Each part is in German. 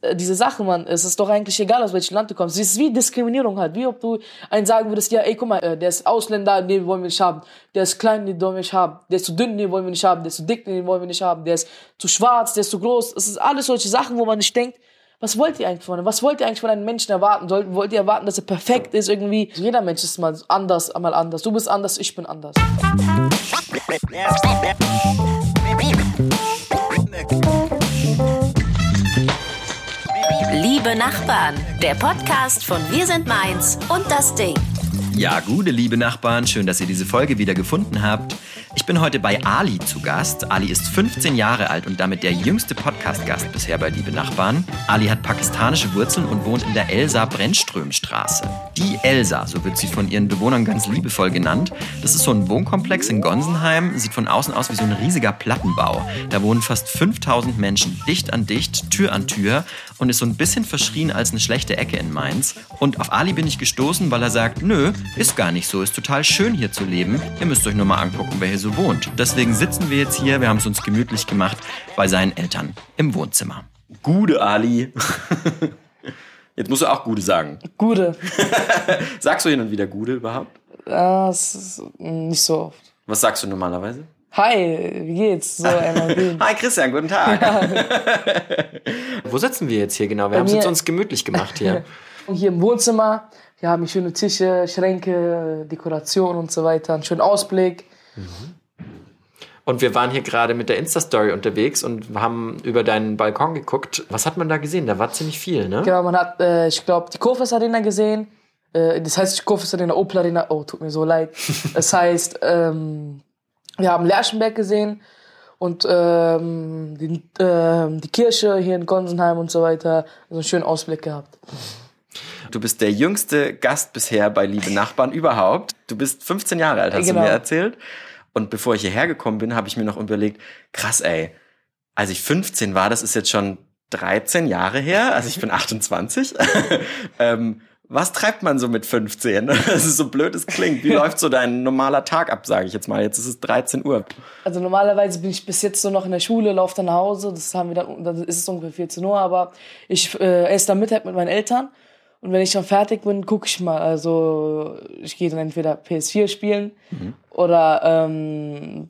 äh, diese Sache, man, es ist doch eigentlich egal, aus welchem Land du kommst. Es ist wie Diskriminierung halt. Wie ob du einen sagen würdest, ja, ey, guck mal, äh, der ist Ausländer, den wollen wir nicht haben. Der ist klein, den wollen wir nicht haben. Der ist zu dünn, den wollen wir nicht haben. Der ist zu dick, den wollen wir nicht haben. Der ist zu schwarz, der ist zu groß. Es ist alles solche Sachen, wo man nicht denkt, was wollt ihr eigentlich von Was wollt ihr eigentlich von einem Menschen erwarten? Sollt, wollt ihr erwarten, dass er perfekt ist irgendwie? Jeder Mensch ist mal anders, mal anders. Du bist anders, ich bin anders. Liebe Nachbarn, der Podcast von Wir sind Mainz und das Ding. Ja, gute liebe Nachbarn, schön, dass ihr diese Folge wieder gefunden habt. Ich bin heute bei Ali zu Gast. Ali ist 15 Jahre alt und damit der jüngste Podcast-Gast bisher bei Liebe Nachbarn. Ali hat pakistanische Wurzeln und wohnt in der Elsa-Brennström-Straße. Die Elsa, so wird sie von ihren Bewohnern ganz liebevoll genannt. Das ist so ein Wohnkomplex in Gonsenheim, sieht von außen aus wie so ein riesiger Plattenbau. Da wohnen fast 5000 Menschen, dicht an dicht, Tür an Tür und ist so ein bisschen verschrien als eine schlechte Ecke in Mainz. Und auf Ali bin ich gestoßen, weil er sagt, nö, ist gar nicht so, ist total schön hier zu leben. Ihr müsst euch nur mal angucken, wer hier so wohnt. Deswegen sitzen wir jetzt hier, wir haben es uns gemütlich gemacht bei seinen Eltern im Wohnzimmer. Gude Ali. Jetzt musst du auch Gude sagen. Gude. Sagst du hin und wieder Gude überhaupt? Das ist nicht so oft. Was sagst du normalerweise? Hi, wie geht's? So, Hi Christian, guten Tag. Wo sitzen wir jetzt hier genau? Wir haben es uns gemütlich gemacht hier. hier im Wohnzimmer. Wir haben schöne Tische, Schränke, Dekoration und so weiter. Einen schönen Ausblick. Mhm. Und wir waren hier gerade mit der Insta-Story unterwegs und haben über deinen Balkon geguckt. Was hat man da gesehen? Da war ziemlich viel, ne? Genau, man hat, äh, ich glaube, die Kofas Arena gesehen. Äh, das heißt, die Kofas Arena, Opel Arena. Oh, tut mir so leid. das heißt, ähm, wir haben Lerchenberg gesehen und ähm, die, äh, die Kirche hier in Gonsenheim und so weiter. Also einen schönen Ausblick gehabt. Du bist der jüngste Gast bisher bei Liebe Nachbarn überhaupt. Du bist 15 Jahre alt, hast genau. du mir erzählt. Und bevor ich hierher gekommen bin, habe ich mir noch überlegt, krass, ey, als ich 15 war, das ist jetzt schon 13 Jahre her, also ich bin 28. ähm, was treibt man so mit 15? Das ist so blöd, es klingt. Wie läuft so dein normaler Tag ab, sage ich jetzt mal. Jetzt ist es 13 Uhr. Also normalerweise bin ich bis jetzt so noch in der Schule, laufe dann nach Hause. Das haben wir dann, dann ist es ungefähr 14 Uhr, aber ich äh, esse dann Mittag mit meinen Eltern. Und wenn ich dann fertig bin, gucke ich mal. Also ich gehe dann entweder PS4 spielen mhm. oder ähm,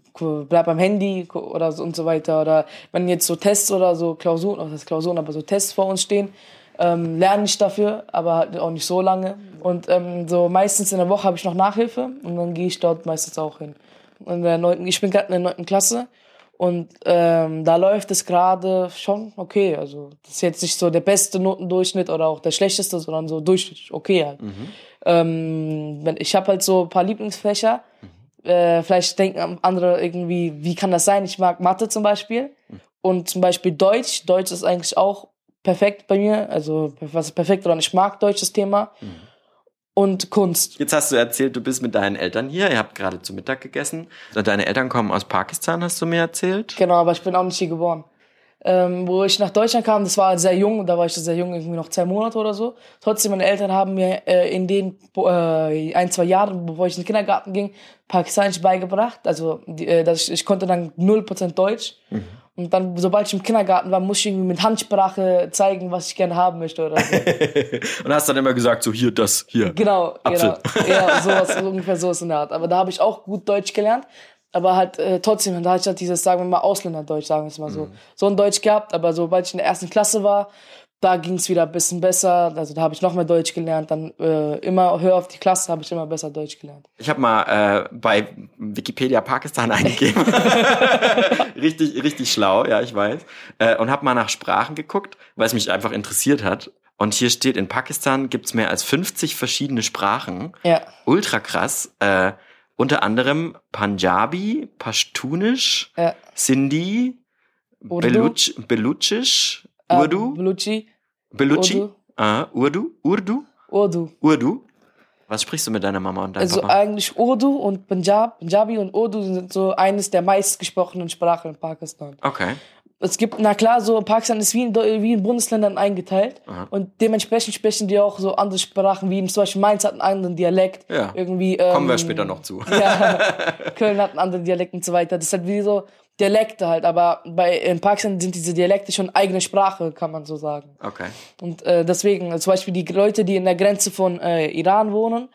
bleib beim Handy oder so und so weiter. Oder wenn jetzt so Tests oder so Klausuren, was heißt Klausuren, aber so Tests vor uns stehen, ähm, lerne ich dafür, aber halt auch nicht so lange. Und ähm, so meistens in der Woche habe ich noch Nachhilfe und dann gehe ich dort meistens auch hin. In der neunten, ich bin gerade in der neunten Klasse und ähm, da läuft es gerade schon okay. Also das ist jetzt nicht so der beste Notendurchschnitt oder auch der schlechteste, sondern so durchschnittlich okay halt. Mhm. Ähm, ich habe halt so ein paar Lieblingsfächer. Mhm. Äh, vielleicht denken andere irgendwie, wie kann das sein? Ich mag Mathe zum Beispiel. Mhm. Und zum Beispiel Deutsch. Deutsch ist eigentlich auch perfekt bei mir. Also was ist perfekt oder ich mag Deutsch das Thema. Mhm und Kunst. Jetzt hast du erzählt, du bist mit deinen Eltern hier. Ihr habt gerade zu Mittag gegessen. Deine Eltern kommen aus Pakistan, hast du mir erzählt? Genau, aber ich bin auch nicht hier geboren. Ähm, wo ich nach Deutschland kam, das war sehr jung, da war ich sehr jung, irgendwie noch zwei Monate oder so. Trotzdem, meine Eltern haben mir äh, in den äh, ein, zwei Jahren, bevor ich in den Kindergarten ging, Pakistanisch beigebracht. Also die, äh, dass ich, ich konnte dann 0% Deutsch. Mhm. Und dann, sobald ich im Kindergarten war, musste ich irgendwie mit Handsprache zeigen, was ich gerne haben möchte oder so. und hast dann immer gesagt, so hier, das, hier. Genau, Apfel. genau. Ja, sowas, so ungefähr so ist in der Art. Aber da habe ich auch gut Deutsch gelernt. Aber halt äh, trotzdem, da hatte ich halt dieses, sagen wir mal, Ausländerdeutsch, sagen wir es mal so. Mhm. So ein Deutsch gehabt, aber sobald ich in der ersten Klasse war, da ging es wieder ein bisschen besser. Also da habe ich noch mehr Deutsch gelernt. Dann äh, immer höher auf die Klasse habe ich immer besser Deutsch gelernt. Ich habe mal äh, bei Wikipedia Pakistan eingegeben. richtig, richtig schlau, ja, ich weiß. Äh, und habe mal nach Sprachen geguckt, weil es mich einfach interessiert hat. Und hier steht, in Pakistan gibt's mehr als 50 verschiedene Sprachen. Ja. Ultra krass. Äh, unter anderem Punjabi, Pashtunisch, ja. Sindhi, Beluch, Beluchisch, Uh, Urdu? Beluchi. Beluchi? Urdu. Ah, Urdu? Urdu? Urdu. Urdu? Was sprichst du mit deiner Mama und deinem also Papa? Also eigentlich Urdu und Punjab, Punjabi und Urdu sind so eines der meistgesprochenen Sprachen in Pakistan. Okay. Es gibt, na klar, so Pakistan ist wie in, wie in Bundesländern eingeteilt Aha. und dementsprechend sprechen die auch so andere Sprachen, wie zum Beispiel Mainz hat einen anderen Dialekt. Ja. Irgendwie, ähm, Kommen wir später noch zu. Ja, Köln hat einen anderen Dialekt und so weiter. Das ist halt wie so, Dialekte halt, aber bei in Pakistan sind diese Dialekte schon eigene Sprache, kann man so sagen. Okay. Und äh, deswegen, zum Beispiel die Leute, die in der Grenze von äh, Iran wohnen,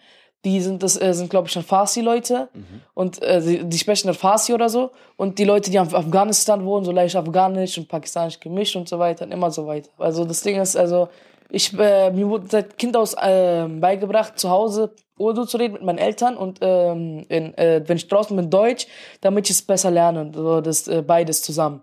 die sind das äh, sind glaube ich schon Farsi-Leute und äh, die, die sprechen dann Farsi oder so. Und die Leute, die auf Afghanistan wohnen, so leicht Afghanisch und Pakistanisch gemischt und so weiter, und immer so weiter. Also das Ding ist, also ich äh, mir wurde seit Kind aus äh, beigebracht, zu Hause Urdu zu reden mit meinen Eltern und ähm, in, äh, wenn ich draußen bin Deutsch, damit ich es besser lerne, so das äh, beides zusammen.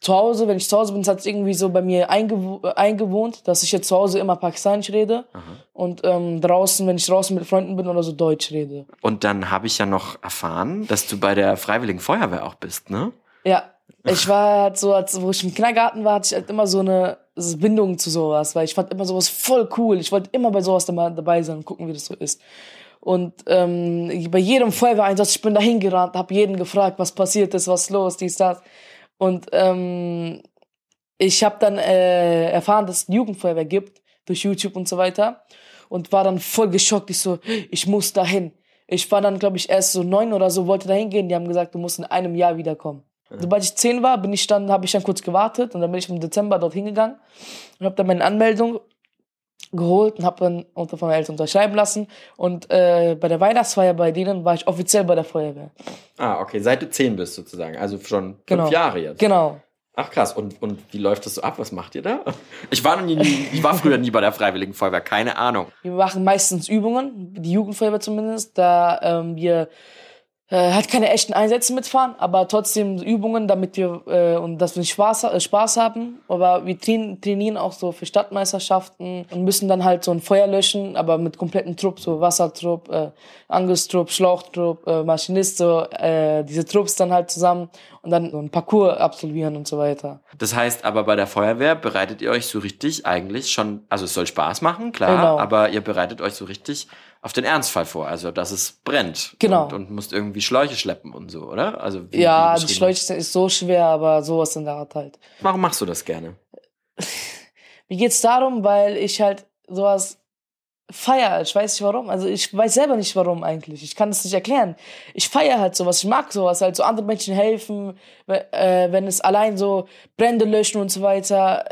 Zu Hause, wenn ich zu Hause bin, hat es irgendwie so bei mir eingewo äh, eingewohnt, dass ich jetzt zu Hause immer Pakistanisch rede und ähm, draußen, wenn ich draußen mit Freunden bin oder so Deutsch rede. Und dann habe ich ja noch erfahren, dass du bei der Freiwilligen Feuerwehr auch bist, ne? Ja, ich war halt so, als wo ich im Kindergarten war, hatte ich halt immer so eine Bindung zu sowas, weil ich fand immer sowas voll cool. Ich wollte immer bei sowas dabei sein und gucken, wie das so ist. Und ähm, bei jedem Feuerwehreinsatz, ich bin da hingerannt, habe jeden gefragt, was passiert ist, was los, dies, das. Und ähm, ich habe dann äh, erfahren, dass es Jugendfeuerwehr gibt, durch YouTube und so weiter. Und war dann voll geschockt. Ich so, ich muss dahin. Ich war dann, glaube ich, erst so neun oder so, wollte da hingehen. Die haben gesagt, du musst in einem Jahr wiederkommen. Sobald ich zehn war, bin ich dann, habe ich dann kurz gewartet und dann bin ich im Dezember dort hingegangen und habe dann meine Anmeldung geholt und habe dann unter von meinen Eltern unterschreiben lassen. Und äh, bei der Weihnachtsfeier bei denen war ich offiziell bei der Feuerwehr. Ah, okay, seit du zehn bist sozusagen, also schon fünf Genau. Jahre jetzt. Genau. Ach krass, und, und wie läuft das so ab? Was macht ihr da? Ich war noch nie, ich war früher nie bei der Freiwilligen Feuerwehr, keine Ahnung. Wir machen meistens Übungen, die Jugendfeuerwehr zumindest, da ähm, wir äh, halt keine echten Einsätze mitfahren, aber trotzdem Übungen, damit wir äh, und dass wir Spaß, äh, Spaß haben. Aber wir train, trainieren auch so für Stadtmeisterschaften und müssen dann halt so ein Feuer löschen, aber mit kompletten Trupp, so Wassertrupp, äh, Angriffstrupp, Schlauchtrupp, äh, Maschinist, so äh, diese Trupps dann halt zusammen und dann so ein Parcours absolvieren und so weiter. Das heißt aber bei der Feuerwehr bereitet ihr euch so richtig eigentlich schon, also es soll Spaß machen, klar, Genau. aber ihr bereitet euch so richtig auf den Ernstfall vor, also dass es brennt. Genau. Und, und musst irgendwie Schläuche schleppen und so, oder? Also wie, Ja, wie die beschrieben. Schläuche ist so schwer, aber sowas in der Art halt. Warum machst du das gerne? Mir geht's darum, weil ich halt sowas feier. Ich weiß nicht warum. Also ich weiß selber nicht warum eigentlich. Ich kann es nicht erklären. Ich feier halt sowas. Ich mag sowas. Halt so anderen Menschen helfen, äh, wenn es allein so Brände löschen und so weiter.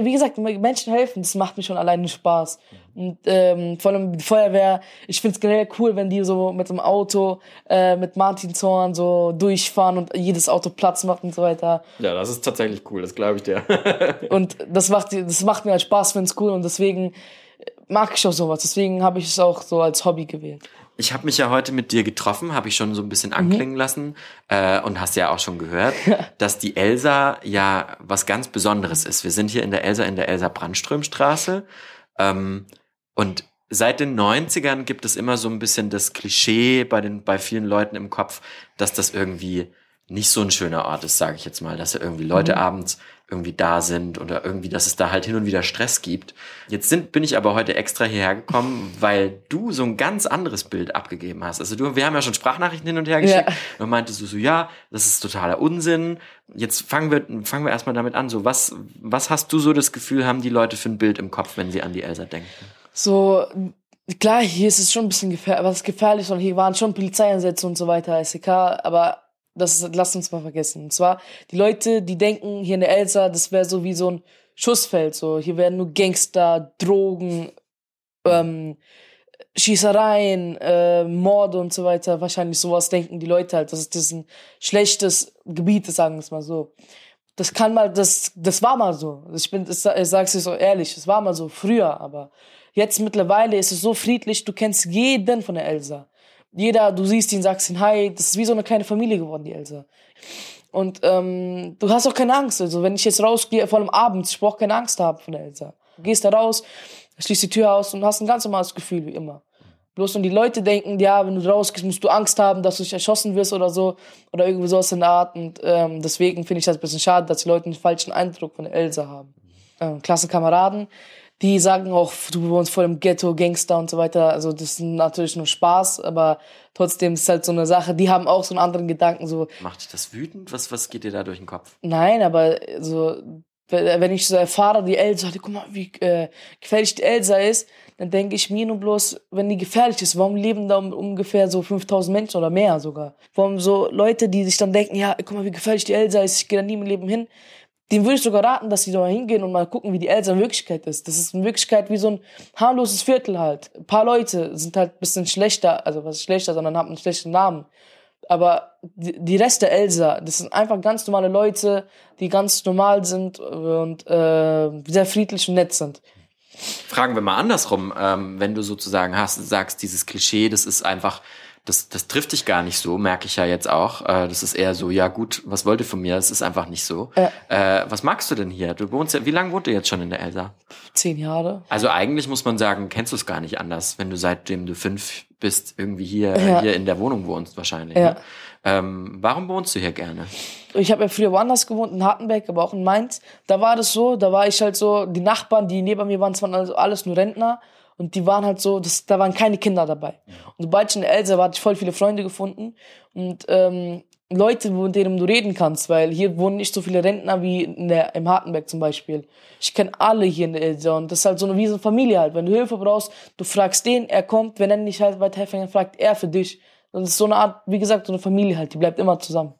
Wie gesagt, Menschen helfen, das macht mir schon alleine Spaß. Und ähm, vor allem die Feuerwehr, ich find's generell cool, wenn die so mit dem Auto, äh, mit Martinshorn so durchfahren und jedes Auto Platz macht und so weiter. Ja, das ist tatsächlich cool, das glaube ich dir. Und das macht, das macht mir halt Spaß, find's cool und deswegen mag ich auch sowas. Deswegen habe ich es auch so als Hobby gewählt. Ich habe mich ja heute mit dir getroffen, habe ich schon so ein bisschen anklingen lassen äh, und hast ja auch schon gehört, dass die Elsa ja was ganz Besonderes ist. Wir sind hier in der Elsa in der Elsa Brandströmstraße ähm, und seit den 90ern gibt es immer so ein bisschen das Klischee bei den bei vielen Leuten im Kopf, dass das irgendwie nicht so ein schöner Ort ist, sage ich jetzt mal, dass da irgendwie Leute abends irgendwie da sind oder irgendwie, dass es da halt hin und wieder Stress gibt. Jetzt sind, bin ich aber heute extra hierher gekommen, weil du so ein ganz anderes Bild abgegeben hast. Also du, wir haben ja schon Sprachnachrichten hin und her geschickt Ja. und meintest du so, ja, das ist totaler Unsinn. Jetzt fangen wir, fangen wir erstmal damit an. So, was, was hast du so das Gefühl, haben die Leute für ein Bild im Kopf, wenn sie an die Elsa denken? So, klar, hier ist es schon ein bisschen gefährlich, was gefährlich und hier waren schon Polizeieinsätze und so weiter, SEK, aber das ist, lass uns mal vergessen. Und zwar, die Leute, die denken, hier in der Elsa, das wäre so wie so ein Schussfeld, so, hier werden nur Gangster, Drogen, ähm, Schießereien, äh, Morde und so weiter, wahrscheinlich sowas denken die Leute halt, dass das ein schlechtes Gebiet ist, sagen wir es mal so. Das kann mal, das, das war mal so. Ich bin, ich sa- ich sag's dir so ehrlich, es war mal so früher, aber jetzt mittlerweile ist es so friedlich, du kennst jeden von der Elsa. Jeder, du siehst ihn, sagst ihn Hi, das ist wie so eine kleine Familie geworden, die Elsa. Und ähm, du hast auch keine Angst. Also wenn ich jetzt rausgehe, vor allem abends, ich brauche keine Angst haben von der Elsa. Du gehst da raus, schließt die Tür aus und hast ein ganz normales Gefühl, wie immer. Bloß und die Leute denken, ja, wenn du rausgehst, musst du Angst haben, dass du dich erschossen wirst oder so. Oder irgendwie sowas in der Art. Und ähm, deswegen finde ich das ein bisschen schade, dass die Leute einen falschen Eindruck von Elsa haben. Ähm, Klassenkameraden, die sagen auch, du wohnst voll im Ghetto, Gangster und so weiter. Also das ist natürlich nur Spaß, aber trotzdem ist halt so eine Sache, die haben auch so einen anderen Gedanken, so, Macht dich das wütend? Was, was geht dir da durch den Kopf? Nein, aber so, wenn ich so erfahre, die Elsa, guck mal, wie äh, gefährlich die Elsa ist, dann denke ich mir nur bloß, wenn die gefährlich ist, warum leben da ungefähr so 5000 Menschen oder mehr sogar? Warum so Leute, die sich dann denken, ja, guck mal, wie gefährlich die Elsa ist, ich gehe da nie im Leben hin. Dem würde ich sogar raten, dass sie da mal hingehen und mal gucken, wie die Elsa in Wirklichkeit ist. Das ist in Wirklichkeit wie so ein harmloses Viertel halt. Ein paar Leute sind halt ein bisschen schlechter, also was ist schlechter, sondern haben einen schlechten Namen. Aber die Rest der Elsa, das sind einfach ganz normale Leute, die ganz normal sind und äh, sehr friedlich und nett sind. Fragen wir mal andersrum, ähm, wenn du sozusagen hast, sagst, dieses Klischee, das ist einfach, das, das trifft dich gar nicht so, merke ich ja jetzt auch. Äh, das ist eher so, ja gut, was wollt ihr von mir? Das ist einfach nicht so. Äh. Äh, was magst du denn hier? Du wohnst ja, wie lange wohnst du jetzt schon in der Elsa? Zehn Jahre. Also eigentlich muss man sagen, kennst du es gar nicht anders, wenn du seitdem du fünf bist, irgendwie hier, ja. hier in der Wohnung wohnst wahrscheinlich. Ja. Ne? Ähm, warum wohnst du hier gerne? Ich habe ja früher woanders gewohnt, in Hartenberg, aber auch in Mainz. Da war das so, da war ich halt so, die Nachbarn, die neben mir waren, waren also alles nur Rentner. Und die waren halt so, das, da waren keine Kinder dabei. Und sobald ich in Elsa war, hatte ich voll viele Freunde gefunden. Und ähm, Leute, mit denen du reden kannst, weil hier wohnen nicht so viele Rentner wie in der, im Hartenberg zum Beispiel. Ich kenne alle hier in der Elsa und das ist halt so eine wie so eine Familie halt. Wenn du Hilfe brauchst, du fragst den, er kommt, wenn er nicht halt weiterhelfen kann, fragt er für dich. Das ist so eine Art, wie gesagt, so eine Familie halt, die bleibt immer zusammen.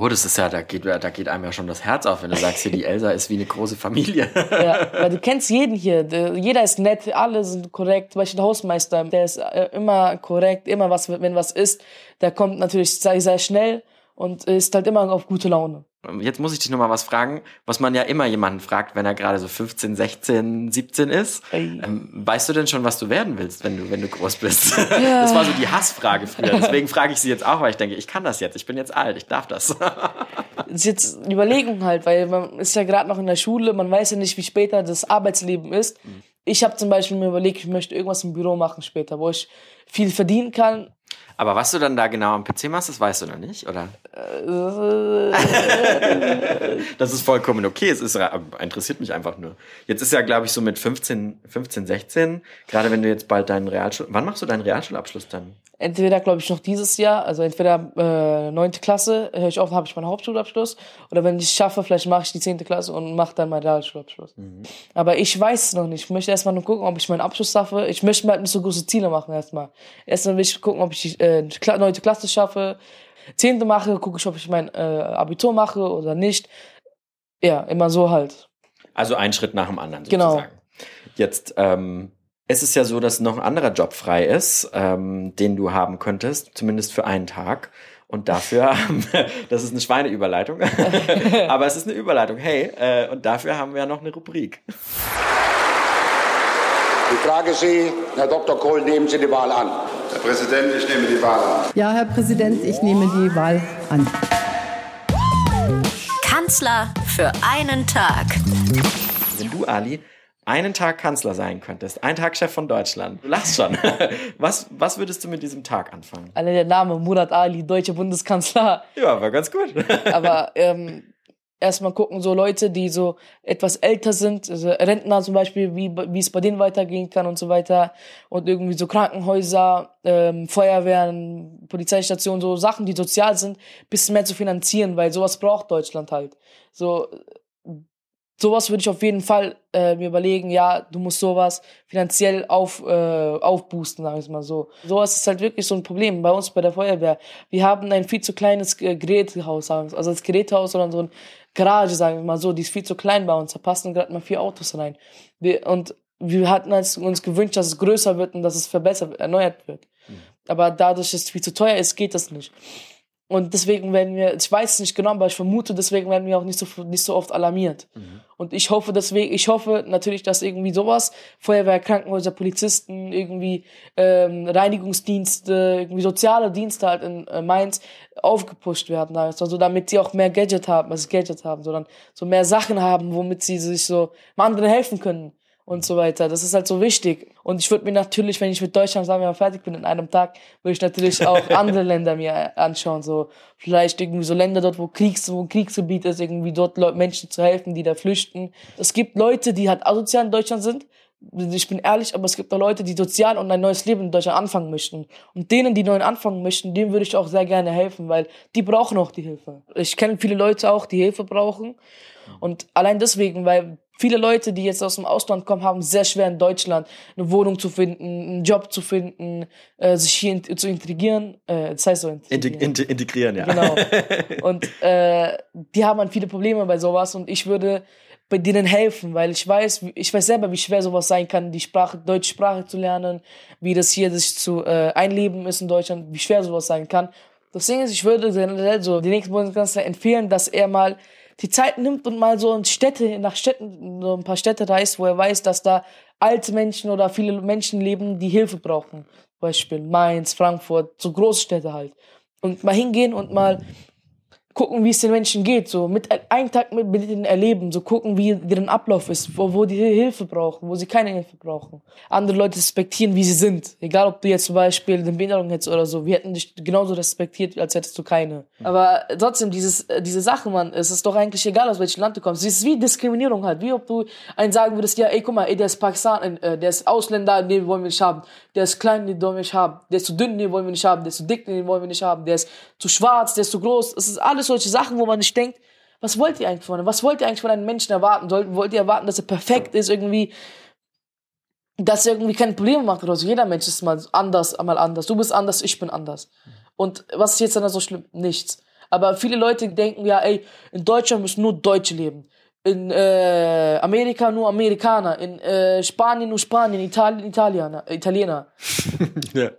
Oh, das ist ja, da geht, da geht einem ja schon das Herz auf, wenn du sagst, hier die Elsa ist wie eine große Familie. ja, weil du kennst jeden hier. Jeder ist nett, alle sind korrekt. Zum Beispiel der Hausmeister, der ist äh, immer korrekt, immer was, wenn was ist, der kommt natürlich sehr, sehr schnell und ist halt immer auf gute Laune. Jetzt muss ich dich noch mal was fragen, was man ja immer jemanden fragt, wenn er gerade so 15, 16, 17 ist. Ähm, weißt du denn schon, was du werden willst, wenn du, wenn du groß bist? Ja. Das war so die Hassfrage früher. Deswegen frage ich sie jetzt auch, weil ich denke, ich kann das jetzt. Ich bin jetzt alt, ich darf das. das ist jetzt eine Überlegung halt, weil man ist ja gerade noch in der Schule, man weiß ja nicht, wie später das Arbeitsleben ist. Mhm. Ich habe zum Beispiel mir überlegt, ich möchte irgendwas im Büro machen später, wo ich viel verdienen kann, aber was du dann da genau am PC machst, das weißt du noch nicht, oder? das ist vollkommen okay. Es ist, interessiert mich einfach nur. Jetzt ist ja, glaube ich, so mit 15, 15, 16, gerade wenn du jetzt bald deinen Realschul... Wann machst du deinen Realschulabschluss dann? Entweder, glaube ich, noch dieses Jahr, also entweder äh, neunte Klasse, höre ich auf, habe ich meinen Hauptschulabschluss, oder wenn ich es schaffe, vielleicht mache ich die zehnte Klasse und mache dann meinen Realschulabschluss. Mhm. Aber ich weiß es noch nicht. Ich möchte erstmal nur gucken, ob ich meinen Abschluss schaffe. Ich möchte mir halt nicht so große Ziele machen erstmal. Erstmal will ich gucken, ob ich äh, neunte Klasse schaffe, zehnte mache, gucke ich, ob ich mein äh, Abitur mache oder nicht. Ja, immer so halt. Also ein Schritt nach dem anderen genau. sozusagen. Genau. Jetzt ähm, es ist ja so, dass noch ein anderer Job frei ist, ähm, den du haben könntest, zumindest für einen Tag. Und dafür haben wir, das ist eine Schweineüberleitung, aber es ist eine Überleitung. Hey, äh, und dafür haben wir ja noch eine Rubrik. Ich frage Sie, Herr Dr. Kohl, nehmen Sie die Wahl an. Herr Präsident, ich nehme die Wahl an. Ja, Herr Präsident, ich nehme die Wahl an. Kanzler für einen Tag. Wenn du, Ali, einen Tag Kanzler sein könntest, ein Tag Chef von Deutschland, du lachst schon. Was, was würdest du mit diesem Tag anfangen? Alle der Name Murat Ali, deutscher Bundeskanzler. Ja, war ganz gut. Aber ähm, erstmal gucken, so Leute, die so etwas älter sind, also Rentner zum Beispiel, wie, wie es bei denen weitergehen kann und so weiter. Und irgendwie so Krankenhäuser, ähm, Feuerwehren, Polizeistationen, so Sachen, die sozial sind, bisschen mehr zu finanzieren, weil sowas braucht Deutschland halt. So, sowas würde ich auf jeden Fall äh, mir überlegen, ja, du musst sowas finanziell auf, äh, aufboosten, sag ich mal so. Sowas ist halt wirklich so ein Problem bei uns bei der Feuerwehr. Wir haben ein viel zu kleines äh, Gerätehaus, also das Gerätehaus, sondern so ein Garage, sagen wir mal so, die ist viel zu klein bei uns. Da passen gerade mal vier Autos rein. Wir, und wir hatten uns gewünscht, dass es größer wird und dass es verbessert, erneuert wird. Mhm. Aber dadurch, dass es viel zu teuer ist, geht das nicht. Und deswegen werden wir, ich weiß es nicht genau, aber ich vermute, deswegen werden wir auch nicht so, nicht so oft alarmiert. Mhm. Und ich hoffe deswegen, ich hoffe natürlich, dass irgendwie sowas, Feuerwehr, Krankenhäuser, Polizisten, irgendwie ähm, Reinigungsdienste, irgendwie soziale Dienste halt in äh, Mainz aufgepusht werden. Also damit sie auch mehr Gadget haben, also Gadget haben, sondern so mehr Sachen haben, womit sie sich so anderen helfen können und so weiter. Das ist halt so wichtig. Und ich würde mir natürlich, wenn ich mit Deutschland, sagen wir mal, fertig bin in einem Tag, würde ich natürlich auch andere Länder mir anschauen. So vielleicht irgendwie so Länder dort, wo Kriegs, wo ein Kriegsgebiet ist, irgendwie dort Menschen zu helfen, die da flüchten. Es gibt Leute, die halt asozial in Deutschland sind, ich bin ehrlich, aber es gibt auch Leute, die sozial und ein neues Leben in Deutschland anfangen möchten. Und denen, die neu anfangen möchten, denen würde ich auch sehr gerne helfen, weil die brauchen auch die Hilfe. Ich kenne viele Leute auch, die Hilfe brauchen. Und allein deswegen, weil viele Leute, die jetzt aus dem Ausland kommen, haben sehr schwer in Deutschland eine Wohnung zu finden, einen Job zu finden, äh, sich hier in, zu integrieren. Äh, das heißt so integrieren. Integ integrieren, ja. Genau. Und äh, die haben dann viele Probleme bei sowas und ich würde bei denen helfen, weil ich weiß, ich weiß selber, wie schwer sowas sein kann, die Sprache, deutsche Sprache zu lernen, wie das hier sich zu äh, einleben ist in Deutschland, wie schwer sowas sein kann. Das Ding ist, ich würde generell so den nächsten Bundeskanzler empfehlen, dass er mal die Zeit nimmt und mal so in Städte, nach Städten, so ein paar Städte reist, wo er weiß, dass da alte Menschen oder viele Menschen leben, die Hilfe brauchen. Beispiel Mainz, Frankfurt, so Großstädte halt. Und mal hingehen und mal gucken, wie es den Menschen geht, so mit einen Tag mit, mit ihnen erleben, so gucken, wie deren Ablauf ist, wo, wo die Hilfe brauchen, wo sie keine Hilfe brauchen. Andere Leute respektieren, wie sie sind. Egal, ob du jetzt zum Beispiel eine Behinderung hättest oder so, wir hätten dich genauso respektiert, als hättest du keine. Aber trotzdem, dieses, diese Sache, man, es ist doch eigentlich egal, aus welchem Land du kommst. Es ist wie Diskriminierung halt, wie ob du einen sagen würdest, ja, ey, guck mal, ey, der ist Pakistan, äh, der ist Ausländer, den wollen wir nicht haben. Der ist klein, den wollen wir nicht haben. Der ist zu dünn, den wollen wir nicht haben. Der ist zu dick, den wollen wir nicht haben. Der ist zu schwarz, der ist zu groß. Es ist alles solche Sachen, wo man nicht denkt, was wollt ihr eigentlich von einem? Was wollt ihr eigentlich von einem Menschen erwarten? Sollt, wollt ihr erwarten, dass er perfekt ist, irgendwie, dass er irgendwie keine Probleme macht oder so? Jeder Mensch ist mal anders, mal anders. Du bist anders, ich bin anders. Und was ist jetzt dann so schlimm? Nichts. Aber viele Leute denken ja, ey, in Deutschland müssen nur Deutsche leben. In äh, Amerika nur Amerikaner. In äh, Spanien nur Spanien. Italien Italiener. Italiener. ja.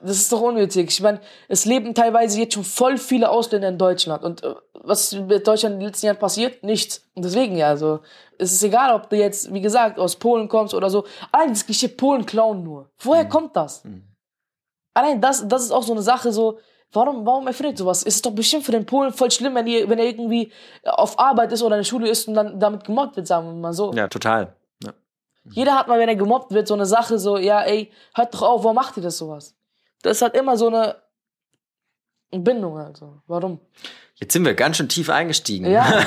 Das ist doch unnötig. Ich meine, es leben teilweise jetzt schon voll viele Ausländer in Deutschland. Und äh, was ist mit Deutschland in den letzten Jahren passiert? Nichts. Und deswegen ja, also, es ist egal, ob du jetzt, wie gesagt, aus Polen kommst oder so. Allein das Klischee Polen klauen nur. Woher mhm. kommt das? Mhm. Allein das, das ist auch so eine Sache, so, warum, warum erfindet sowas? Es ist doch bestimmt für den Polen voll schlimm, wenn, die, wenn er irgendwie auf Arbeit ist oder in der Schule ist und dann damit gemobbt wird, sagen wir mal so. Ja, total. Jeder hat mal, wenn er gemobbt wird, so eine Sache, so, ja, ey, hört doch auf, warum macht ihr das sowas? Das hat immer so eine Bindung, also. Warum? Jetzt sind wir ganz schön tief eingestiegen. Ja.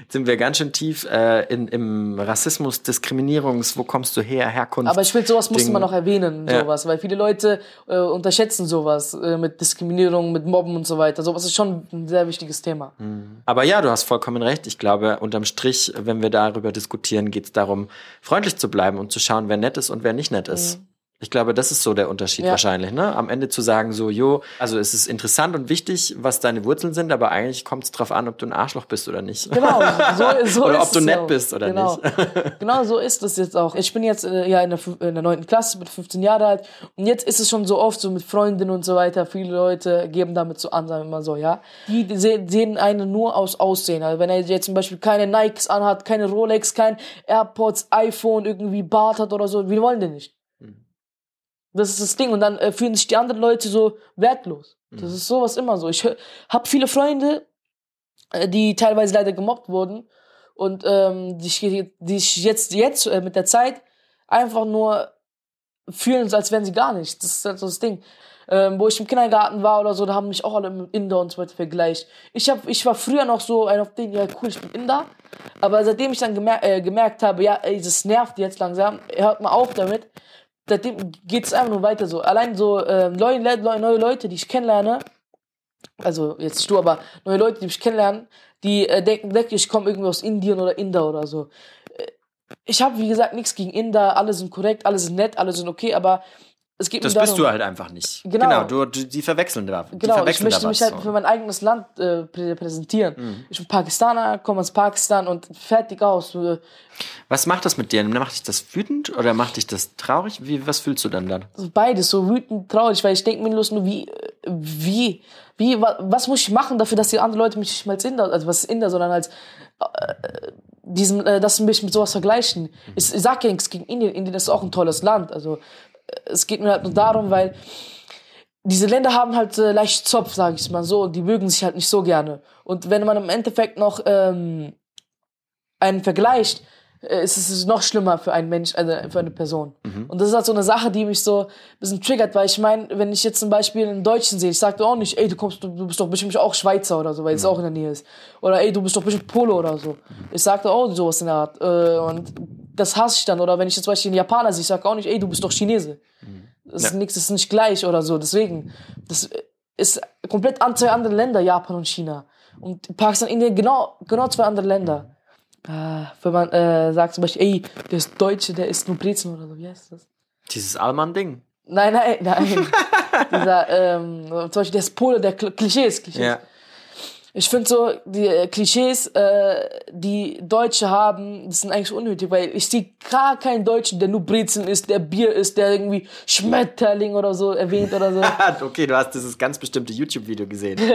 Jetzt sind wir ganz schön tief äh, in, im Rassismus, Diskriminierungs, wo kommst du her, Herkunft. Aber ich finde, sowas Ding. musste man noch erwähnen, sowas, ja. weil viele Leute äh, unterschätzen sowas äh, mit Diskriminierung, mit Mobben und so weiter. Sowas ist schon ein sehr wichtiges Thema. Mhm. Aber ja, du hast vollkommen recht. Ich glaube, unterm Strich, wenn wir darüber diskutieren, geht es darum, freundlich zu bleiben und zu schauen, wer nett ist und wer nicht nett ist. Mhm. Ich glaube, das ist so der Unterschied ja. wahrscheinlich, ne? Am Ende zu sagen, so, jo, also es ist interessant und wichtig, was deine Wurzeln sind, aber eigentlich kommt es drauf an, ob du ein Arschloch bist oder nicht. Genau, so, so Oder ob du nett bist oder genau. nicht. genau so ist es jetzt auch. Ich bin jetzt äh, ja in der, in der 9. Klasse, mit 15 Jahre alt und jetzt ist es schon so oft so mit Freundinnen und so weiter, viele Leute geben damit so an, sagen wir mal so, ja. Die sehen einen nur aus Aussehen. Also wenn er jetzt zum Beispiel keine Nikes anhat, keine Rolex, kein AirPods, iPhone, irgendwie Bart hat oder so, wir wollen den nicht. Das ist das Ding. Und dann äh, fühlen sich die anderen Leute so wertlos. Das mhm. ist sowas immer so. Ich habe viele Freunde, äh, die teilweise leider gemobbt wurden und ähm, die, die ich jetzt, jetzt äh, mit der Zeit einfach nur fühlen, als wären sie gar nichts. Das ist halt so das Ding. Ähm, wo ich im Kindergarten war oder so, da haben mich auch alle mit Inder und so weiter vergleicht. Ich, hab, ich war früher noch so ein auf den, ja cool, ich bin Inder. Aber seitdem ich dann gemer äh, gemerkt habe, ja, ey, das nervt jetzt langsam, hört mal auf damit, seitdem geht es einfach nur weiter so. Allein so äh, neue, neue Leute, die ich kennenlerne, also jetzt nicht du, aber neue Leute, die mich kennenlernen, die äh, denken, ich komme irgendwie aus Indien oder Inder oder so. Äh, ich habe, wie gesagt, nichts gegen Inder, alle sind korrekt, alle sind nett, alle sind okay, aber es geht das bist du halt einfach nicht. Genau. genau du, du, die verwechseln da. Genau, verwechseln ich möchte mich halt für mein eigenes Land äh, präsentieren. Mhm. Ich bin Pakistaner, komme aus Pakistan und fertig aus. Was macht das mit dir? Macht dich das wütend oder macht dich das traurig? Wie, was fühlst du dann dann? Beides, so wütend, traurig, weil ich denke mir nur, wie, wie, wie, was muss ich machen dafür, dass die anderen Leute mich nicht mal als Inder, also was ist Inder, sondern als äh, diesen, äh, dass sie mich mit sowas vergleichen. Mhm. Ich, ich sag ja nichts gegen Indien, Indien ist auch ein tolles Land, also es geht mir halt nur darum, weil diese Länder haben halt äh, leicht Zopf, sage ich mal so, und die mögen sich halt nicht so gerne. Und wenn man im Endeffekt noch ähm, einen vergleicht, äh, ist es noch schlimmer für einen Mensch, also für eine Person. Mhm. Und das ist halt so eine Sache, die mich so ein bisschen triggert, weil ich meine, wenn ich jetzt zum Beispiel einen Deutschen sehe, ich sage auch nicht, ey, du kommst, du, bist doch bestimmt auch Schweizer oder so, weil es mhm. auch in der Nähe ist. Oder ey, du bist doch bestimmt Polo oder so. Ich sagte auch sowas in der Art. Äh, und das hasse ich dann. Oder wenn ich jetzt zum Beispiel einen Japaner sehe, ich sage auch nicht, ey, du bist doch Chinese. Das ist Ja. nichts, das ist nicht gleich oder so. Deswegen, das ist komplett an zwei andere Länder, Japan und China. Und Pakistan, Indien, genau, genau zwei andere Länder. Äh, wenn man äh, sagt zum Beispiel, ey, der ist Deutsche, der isst nur Brezen oder so, wie heißt das? Dieses Allmann-Ding. Nein, nein, nein. Dieser, ähm, zum Beispiel der ist Pole, der Kl- Klischees, Klischees. Ja. Ich finde so, die äh, Klischees, äh, die Deutsche haben, das sind eigentlich unnötig, weil ich sehe gar keinen Deutschen, der nur Brezen isst, der Bier isst, der irgendwie Schmetterling oder so erwähnt oder so. okay, du hast dieses ganz bestimmte YouTube-Video gesehen.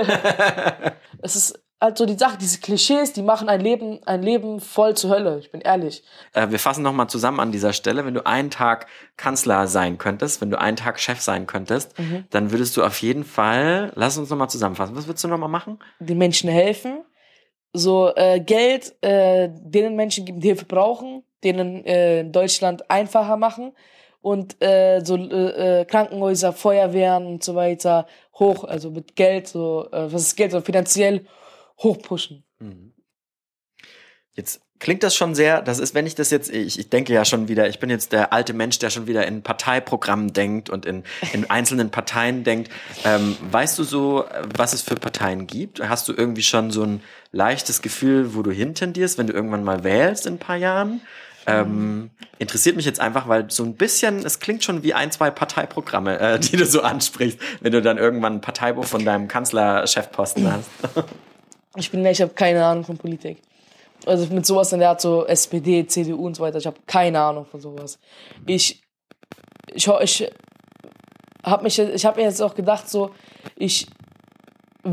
Es ist halt so die Sache, diese Klischees, die machen ein Leben, ein Leben voll zur Hölle, ich bin ehrlich. Äh, wir fassen nochmal zusammen an dieser Stelle. Wenn du einen Tag Kanzler sein könntest, wenn du einen Tag Chef sein könntest, dann würdest du auf jeden Fall, lass uns nochmal zusammenfassen. Was würdest du nochmal machen? Den Menschen helfen, so äh, Geld äh, denen Menschen geben, die Hilfe brauchen, denen äh, in Deutschland einfacher machen und äh, so äh, äh, Krankenhäuser, Feuerwehren und so weiter hoch, also mit Geld, so äh, was ist Geld, so finanziell hochpushen. Jetzt klingt das schon sehr, das ist, wenn ich das jetzt, ich, ich denke ja schon wieder, ich bin jetzt der alte Mensch, der schon wieder in Parteiprogrammen denkt und in, in einzelnen Parteien denkt. Ähm, weißt du so, was es für Parteien gibt? Hast du irgendwie schon so ein leichtes Gefühl, wo du hintendierst, wenn du irgendwann mal wählst in ein paar Jahren? Ähm, interessiert mich jetzt einfach, weil so ein bisschen, es klingt schon wie ein, zwei Parteiprogramme, äh, die du so ansprichst, wenn du dann irgendwann ein Parteibuch von deinem Kanzlerchefposten hast. Ich bin, ich habe keine Ahnung von Politik. Also mit sowas in der Art so SPD, CDU und so weiter, ich habe keine Ahnung von sowas. Ich, ich, ich habe ich habe mir jetzt auch gedacht so, ich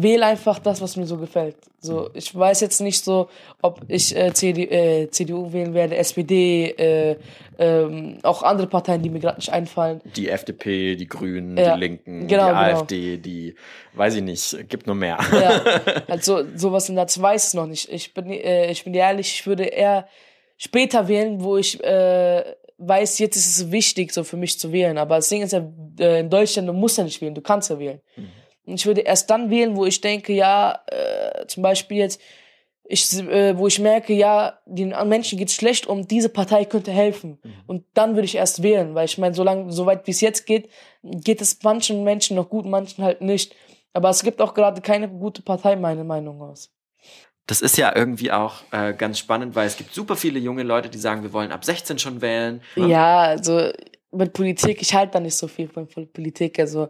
wähle einfach das, was mir so gefällt. So, ich weiß jetzt nicht so, ob ich äh, CD, äh, CDU wählen werde, SPD, äh, ähm, auch andere Parteien, die mir gerade nicht einfallen. Die FDP, die Grünen, Ja, die Linken, genau, die genau. AfD, die, weiß ich nicht, gibt nur mehr. Ja, also sowas in der ich weiß es noch nicht. Ich bin, äh, ich bin ehrlich, ich würde eher später wählen, wo ich äh, weiß, jetzt ist es wichtig, so für mich zu wählen. Aber das Ding ist ja, äh, in Deutschland, du musst ja nicht wählen, du kannst ja wählen. Und ich würde erst dann wählen, wo ich denke, ja, äh, zum Beispiel jetzt, ich, äh, wo ich merke, ja, den Menschen geht's schlecht und diese Partei könnte helfen. Und dann würde ich erst wählen, weil ich meine, solange, soweit wie es jetzt geht, geht es manchen Menschen noch gut, manchen halt nicht. Aber es gibt auch gerade keine gute Partei, meine Meinung aus. Das ist ja irgendwie auch äh, ganz spannend, weil es gibt super viele junge Leute, die sagen, wir wollen ab 16 schon wählen. Ja, also mit Politik, ich halte da nicht so viel von Politik. Also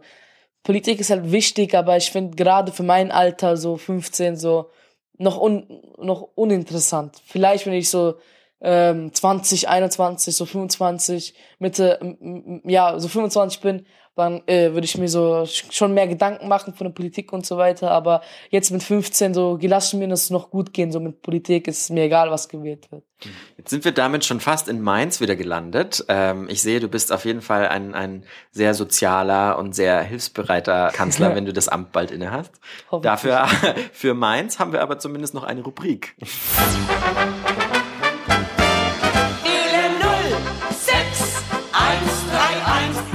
Politik ist halt wichtig, aber ich finde gerade für mein Alter, so 15, so noch, un, noch uninteressant. Vielleicht, wenn ich so ähm, 20, 21, so 25, Mitte, ja, so 25 bin, dann äh, würde ich mir so sch- schon mehr Gedanken machen von der Politik und so weiter. Aber jetzt mit 15, so lass mir das noch gut gehen, so mit Politik ist mir egal, was gewählt wird. Jetzt sind wir damit schon fast in Mainz wieder gelandet. Ähm, ich sehe, du bist auf jeden Fall ein, ein sehr sozialer und sehr hilfsbereiter Kanzler, wenn du das Amt bald inne hast. Hoffentlich. Dafür, für Mainz haben wir aber zumindest noch eine Rubrik.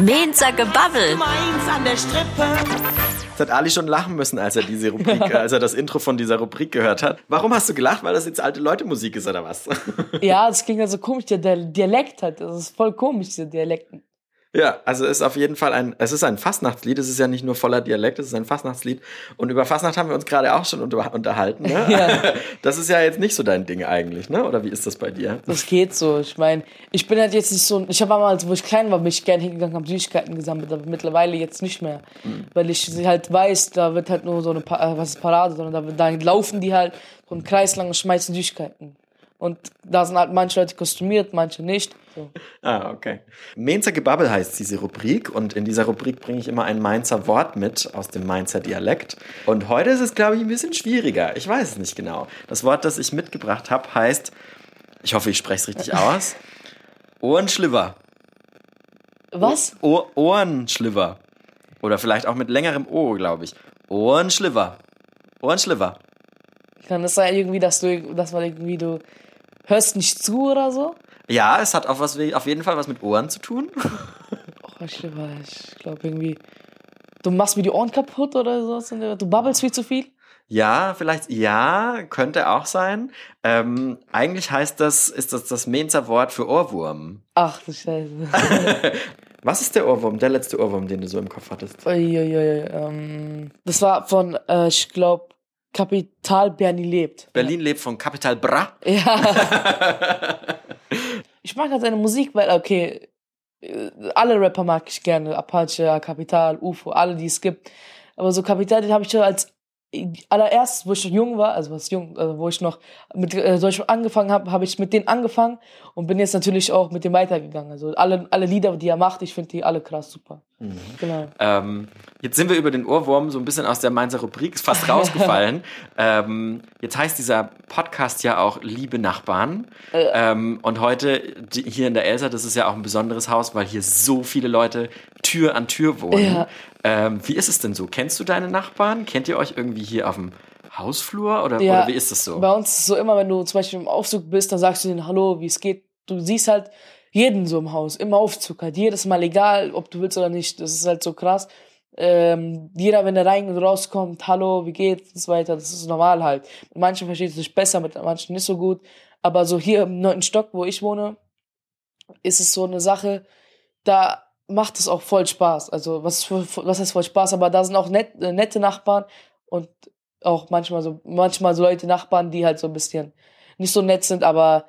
Mainzer Gebabbel. Mainz an der Strippe. Jetzt hat Ali schon lachen müssen, als er diese Rubrik, als er das Intro von dieser Rubrik gehört hat. Warum hast du gelacht? Weil das jetzt alte Leute Musik ist oder was? Ja, das klingt halt so komisch, der, der Dialekt halt. Das ist voll komisch, diese Dialekten. Ja, also ist auf jeden Fall ein, es ist ein Fastnachtslied, es ist ja nicht nur voller Dialekt, es ist ein Fastnachtslied. Und über Fastnacht haben wir uns gerade auch schon unter, unterhalten. Ne? Ja. Das ist ja jetzt nicht so dein Ding eigentlich, ne? Oder wie ist das bei dir? Das geht so. Ich meine, ich bin halt jetzt nicht so. Ich habe damals, wo ich klein war, bin ich gerne hingegangen, habe Süßigkeiten gesammelt, aber mittlerweile jetzt nicht mehr. Weil ich halt weiß, da wird halt nur so eine, pa äh, was ist Parade, sondern da, da laufen die halt so einen Kreis lang und schmeißen Süßigkeiten. Und da sind halt manche Leute kostümiert, manche nicht. So. Ah, okay. Mainzer Gebabbel heißt diese Rubrik und in dieser Rubrik bringe ich immer ein Mainzer Wort mit aus dem Mainzer Dialekt. Und heute ist es, glaube ich, ein bisschen schwieriger. Ich weiß es nicht genau. Das Wort, das ich mitgebracht habe, heißt, ich hoffe, ich spreche es richtig aus, Ohrenschliver. Was? Ohr Ohrenschliver. Oder vielleicht auch mit längerem O, glaube ich. Ohrenschliver. Ohrenschliver. Kann es sein, irgendwie, dass du, dass man irgendwie, du hörst nicht zu oder so? Ja, es hat auf, was, auf jeden Fall was mit Ohren zu tun. Oh, ich glaube irgendwie, du machst mir die Ohren kaputt oder so. Du babbelst viel zu viel. Ja, vielleicht, ja, könnte auch sein. Ähm, eigentlich heißt das, ist das das Mainzer Wort für Ohrwurm. Ach du Scheiße. Was ist der Ohrwurm, der letzte Ohrwurm, den du so im Kopf hattest? Uiuiui, ähm, das war von, äh, ich glaube, Kapital Bernie lebt. Berlin lebt von Capital Bra. Ja. ich mag halt seine Musik, weil, okay, äh, alle Rapper mag ich gerne. Apache, Kapital, UFO, alle, die es gibt. Aber so Kapital, den habe ich schon als allererstes, wo ich noch jung war, also was jung, also wo ich noch mit äh, Deutsch angefangen habe, habe ich mit denen angefangen und bin jetzt natürlich auch mit dem weitergegangen. Also alle, alle Lieder, die er macht, ich finde die alle krass super. Genau. Ähm, jetzt sind wir über den Ohrwurm so ein bisschen aus der Mainzer Rubrik fast rausgefallen. ähm, jetzt heißt dieser Podcast ja auch Liebe Nachbarn. Ähm, und heute die, hier in der Elsa, das ist ja auch ein besonderes Haus, weil hier so viele Leute Tür an Tür wohnen. Ja. Ähm, wie ist es denn so? Kennst du deine Nachbarn? Kennt ihr euch irgendwie hier auf dem Hausflur oder, Ja, oder wie ist das so? Bei uns ist es so immer, wenn du zum Beispiel im Aufzug bist, dann sagst du denen Hallo, wie es geht. Du siehst halt jeden so im Haus, im Aufzug halt. Jedes Mal, egal ob du willst oder nicht. Das ist halt so krass. Ähm, jeder, wenn er rein und rauskommt, Hallo, wie geht's und so weiter, das ist normal halt. Mit manchen versteht es sich besser, mit manchen nicht so gut. Aber so hier im neunten Stock, wo ich wohne, ist es so eine Sache, da macht es auch voll Spaß. Also was, was heißt voll Spaß? Aber da sind auch net, äh, nette Nachbarn und auch manchmal so, manchmal so Leute, Nachbarn, die halt so ein bisschen nicht so nett sind, aber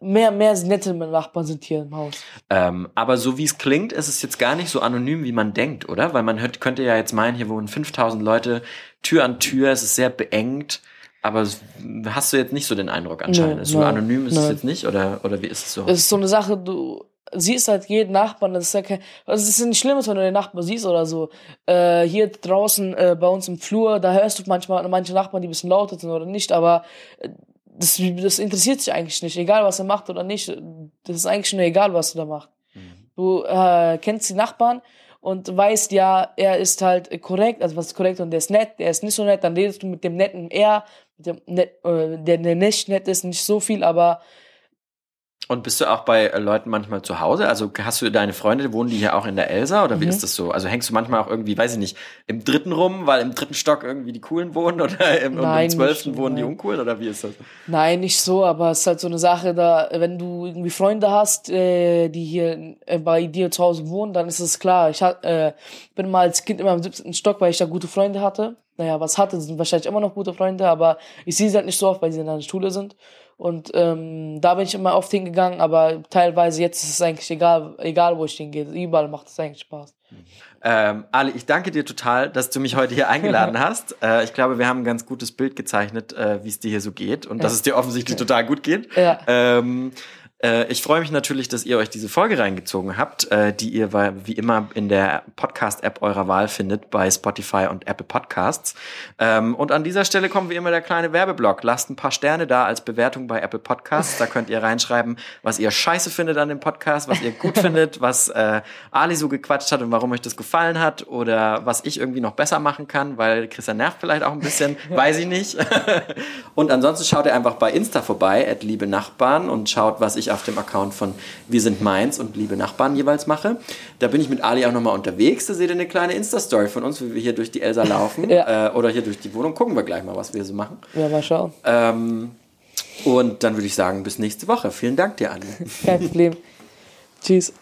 mehr, mehr nette Nachbarn sind hier im Haus. Ähm, aber so wie es klingt, ist es jetzt gar nicht so anonym, wie man denkt, oder? Weil man hört, könnte ja jetzt meinen, hier wohnen 5000 Leute Tür an Tür, es ist sehr beengt. Aber es- hast du jetzt nicht so den Eindruck anscheinend? Ist so nein, anonym ist es nein. jetzt nicht? Oder, oder wie ist es so? Es ist so eine Sache, du siehst halt jeden Nachbarn, das ist ja kein, also es ist nicht schlimm, wenn du den Nachbarn siehst oder so. Äh, hier draußen äh, bei uns im Flur, da hörst du manchmal manche Nachbarn, die ein bisschen lauter sind oder nicht, aber äh, das, das interessiert sich eigentlich nicht, egal was er macht oder nicht. Das ist eigentlich nur egal, was du da machst. Du äh, kennst die Nachbarn und weißt, ja, er ist halt korrekt, also was ist korrekt und der ist nett, der ist nicht so nett, dann redest du mit dem netten er, mit dem net, äh, der, der nicht nett ist, nicht so viel, aber Und bist du auch bei äh, Leuten manchmal zu Hause? Also hast du deine Freunde, wohnen die hier auch in der Elsa oder wie Mhm. ist das so? Also hängst du manchmal auch irgendwie, weiß ich nicht, im dritten rum, weil im dritten Stock irgendwie die Coolen wohnen oder im, Nein, im zwölften wohnen die nein. uncoolen oder wie ist das? Nein, nicht so, aber es ist halt so eine Sache, da, wenn du irgendwie Freunde hast, äh, die hier äh, bei dir zu Hause wohnen, dann ist es klar. Ich hat, äh, bin mal als Kind immer im 17. Stock, weil ich da gute Freunde hatte. Naja, was hatte, sind wahrscheinlich immer noch gute Freunde, aber ich sehe sie halt nicht so oft, weil sie in der Schule sind. Und ähm, da bin ich immer oft hingegangen, aber teilweise jetzt ist es eigentlich egal, egal wo ich hingehe. Überall macht es eigentlich Spaß. Ähm, Ali, ich danke dir total, dass du mich heute hier eingeladen hast. Äh, ich glaube, wir haben ein ganz gutes Bild gezeichnet, äh, wie es dir hier so geht und dass es dir offensichtlich total gut geht. Ja. Ähm, äh, ich freue mich natürlich, dass ihr euch diese Folge reingezogen habt, äh, die ihr wie immer in der Podcast-App eurer Wahl findet, bei Spotify und Apple Podcasts. Ähm, und an dieser Stelle kommt wie immer der kleine Werbeblock. Lasst ein paar Sterne da als Bewertung bei Apple Podcasts. Da könnt ihr reinschreiben, was ihr scheiße findet an dem Podcast, was ihr gut findet, was äh, Ali so gequatscht hat und warum euch das gefallen hat oder was ich irgendwie noch besser machen kann, weil Christian nervt vielleicht auch ein bisschen, weiß ich nicht. und ansonsten schaut ihr einfach bei Insta vorbei, at liebe Nachbarn und schaut, was ich auf dem Account von Wir sind Mainz und liebe Nachbarn jeweils mache. Da bin ich mit Ali auch nochmal unterwegs. Da seht ihr eine kleine Insta-Story von uns, wie wir hier durch die Elsa laufen Ja. äh, oder hier durch die Wohnung. Gucken wir gleich mal, was wir so machen. Ja, mal schauen. Ähm, und dann würde ich sagen, bis nächste Woche. Vielen Dank dir, Ali. Kein Problem. Tschüss.